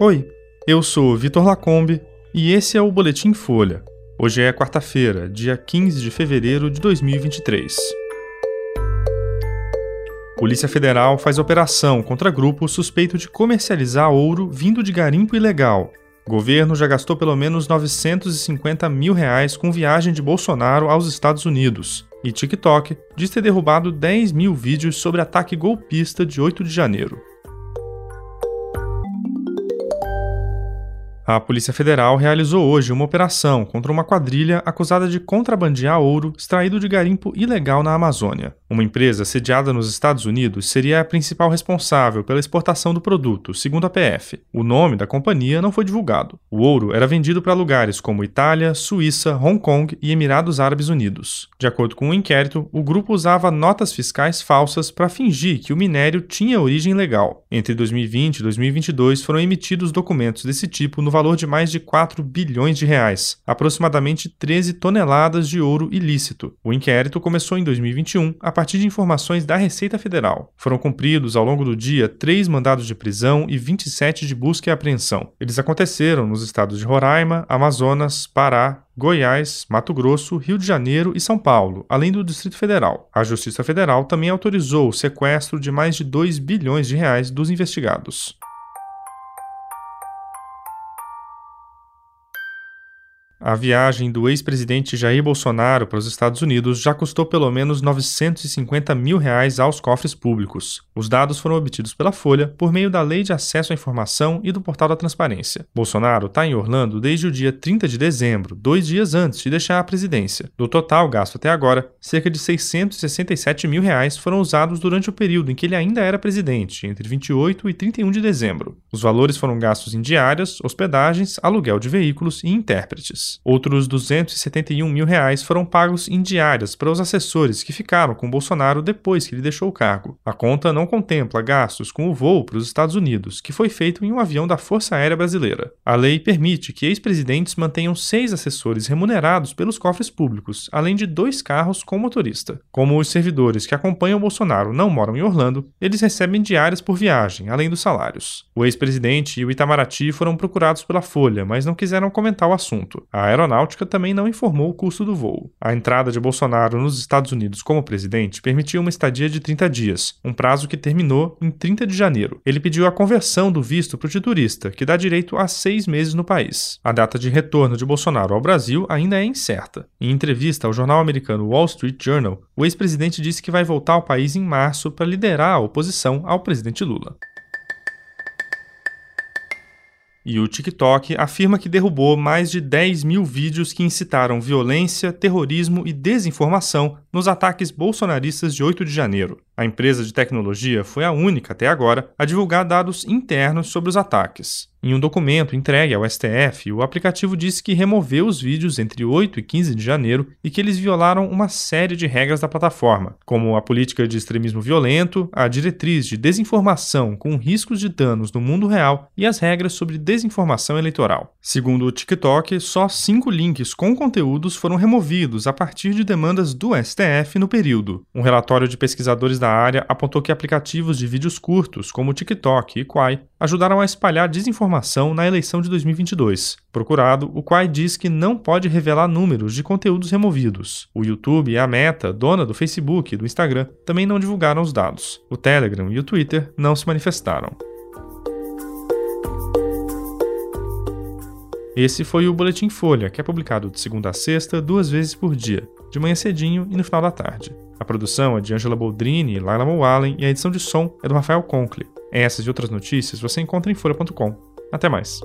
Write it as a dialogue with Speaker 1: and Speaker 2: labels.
Speaker 1: Oi, eu sou Vitor Lacombe e esse é o Boletim Folha. Hoje é quarta-feira, dia 15 de fevereiro de 2023. Polícia Federal faz operação contra grupo suspeito de comercializar ouro vindo de garimpo ilegal. governo já gastou pelo menos 950 mil reais com viagem de Bolsonaro aos Estados Unidos. E TikTok diz ter derrubado 10 mil vídeos sobre ataque golpista de 8 de janeiro. A Polícia Federal realizou hoje uma operação contra uma quadrilha acusada de contrabandear ouro extraído de garimpo ilegal na Amazônia. Uma empresa sediada nos Estados Unidos seria a principal responsável pela exportação do produto, segundo a PF. O nome da companhia não foi divulgado. O ouro era vendido para lugares como Itália, Suíça, Hong Kong e Emirados Árabes Unidos. De acordo com o um inquérito, o grupo usava notas fiscais falsas para fingir que o minério tinha origem legal. Entre 2020 e 2022 foram emitidos documentos desse tipo no valor de mais de 4 bilhões de reais, aproximadamente 13 toneladas de ouro ilícito. O inquérito começou em 2021 a partir de informações da Receita Federal. Foram cumpridos ao longo do dia três mandados de prisão e 27 de busca e apreensão. Eles aconteceram nos estados de Roraima, Amazonas, Pará, Goiás, Mato Grosso, Rio de Janeiro e São Paulo, além do Distrito Federal. A Justiça Federal também autorizou o sequestro de mais de 2 bilhões de reais dos investigados. A viagem do ex-presidente Jair Bolsonaro para os Estados Unidos já custou pelo menos 950 mil reais aos cofres públicos. Os dados foram obtidos pela Folha por meio da Lei de Acesso à Informação e do Portal da Transparência. Bolsonaro está em Orlando desde o dia 30 de dezembro, dois dias antes de deixar a presidência. Do total gasto até agora, cerca de 667 mil reais foram usados durante o período em que ele ainda era presidente, entre 28 e 31 de dezembro. Os valores foram gastos em diárias, hospedagens, aluguel de veículos e intérpretes. Outros 271 mil reais foram pagos em diárias para os assessores que ficaram com Bolsonaro depois que ele deixou o cargo. A conta não contempla gastos com o voo para os Estados Unidos, que foi feito em um avião da Força Aérea Brasileira. A lei permite que ex-presidentes mantenham seis assessores remunerados pelos cofres públicos, além de dois carros com motorista. Como os servidores que acompanham Bolsonaro não moram em Orlando, eles recebem diárias por viagem, além dos salários. O ex-presidente e o Itamaraty foram procurados pela Folha, mas não quiseram comentar o assunto. A aeronáutica também não informou o custo do voo. A entrada de Bolsonaro nos Estados Unidos como presidente permitiu uma estadia de 30 dias, um prazo que terminou em 30 de janeiro. Ele pediu a conversão do visto para o turista, que dá direito a seis meses no país. A data de retorno de Bolsonaro ao Brasil ainda é incerta. Em entrevista ao jornal americano Wall Street Journal, o ex-presidente disse que vai voltar ao país em março para liderar a oposição ao presidente Lula. E o TikTok afirma que derrubou mais de 10 mil vídeos que incitaram violência, terrorismo e desinformação nos ataques bolsonaristas de 8 de janeiro. A empresa de tecnologia foi a única até agora a divulgar dados internos sobre os ataques. Em um documento entregue ao STF, o aplicativo disse que removeu os vídeos entre 8 e 15 de janeiro e que eles violaram uma série de regras da plataforma, como a política de extremismo violento, a diretriz de desinformação com riscos de danos no mundo real e as regras sobre desinformação eleitoral. Segundo o TikTok, só cinco links com conteúdos foram removidos a partir de demandas do STF no período. Um relatório de pesquisadores da da área apontou que aplicativos de vídeos curtos, como TikTok e Quai, ajudaram a espalhar desinformação na eleição de 2022. Procurado, o Quai diz que não pode revelar números de conteúdos removidos. O YouTube e a Meta, dona do Facebook e do Instagram, também não divulgaram os dados. O Telegram e o Twitter não se manifestaram. Esse foi o Boletim Folha, que é publicado de segunda a sexta, duas vezes por dia, de manhã cedinho e no final da tarde. A produção é de Angela Boldrini Laila Mullen e a edição de som é do Rafael Conkle. Essas e outras notícias você encontra em folha.com. Até mais.